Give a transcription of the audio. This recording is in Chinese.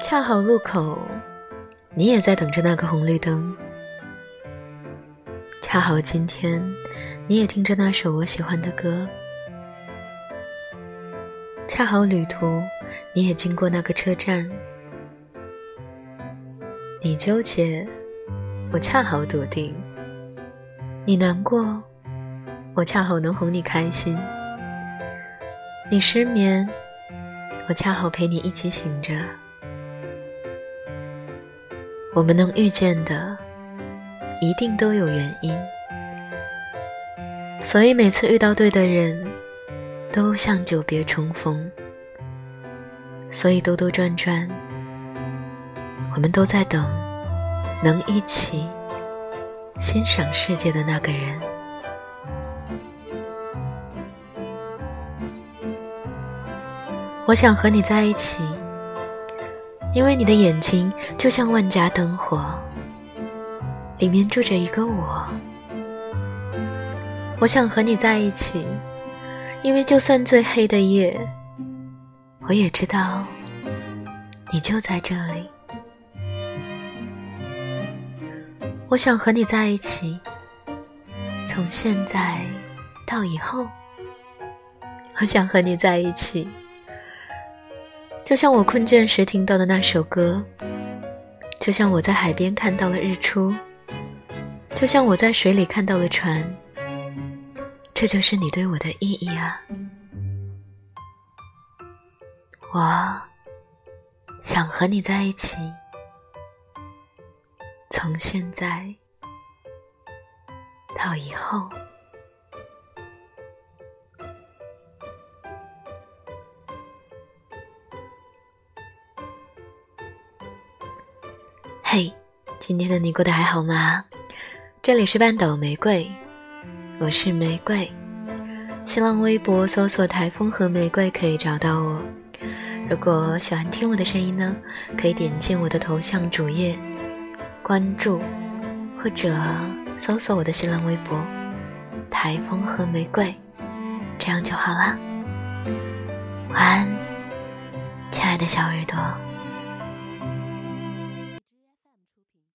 恰好路口，你也在等着那个红绿灯。恰好今天，你也听着那首我喜欢的歌。恰好旅途，你也经过那个车站。你纠结，我恰好笃定；你难过，我恰好能哄你开心；你失眠，我恰好陪你一起醒着。我们能遇见的，一定都有原因，所以每次遇到对的人，都像久别重逢。所以兜兜转转，我们都在等能一起欣赏世界的那个人。我想和你在一起。因为你的眼睛就像万家灯火，里面住着一个我。我想和你在一起，因为就算最黑的夜，我也知道你就在这里。我想和你在一起，从现在到以后。我想和你在一起。就像我困倦时听到的那首歌，就像我在海边看到了日出，就像我在水里看到了船，这就是你对我的意义啊！我想和你在一起，从现在到以后。嘿，今天的你过得还好吗？这里是半岛玫瑰，我是玫瑰。新浪微博搜索“台风和玫瑰”可以找到我。如果喜欢听我的声音呢，可以点进我的头像主页关注，或者搜索我的新浪微博“台风和玫瑰”，这样就好啦。晚安，亲爱的小耳朵。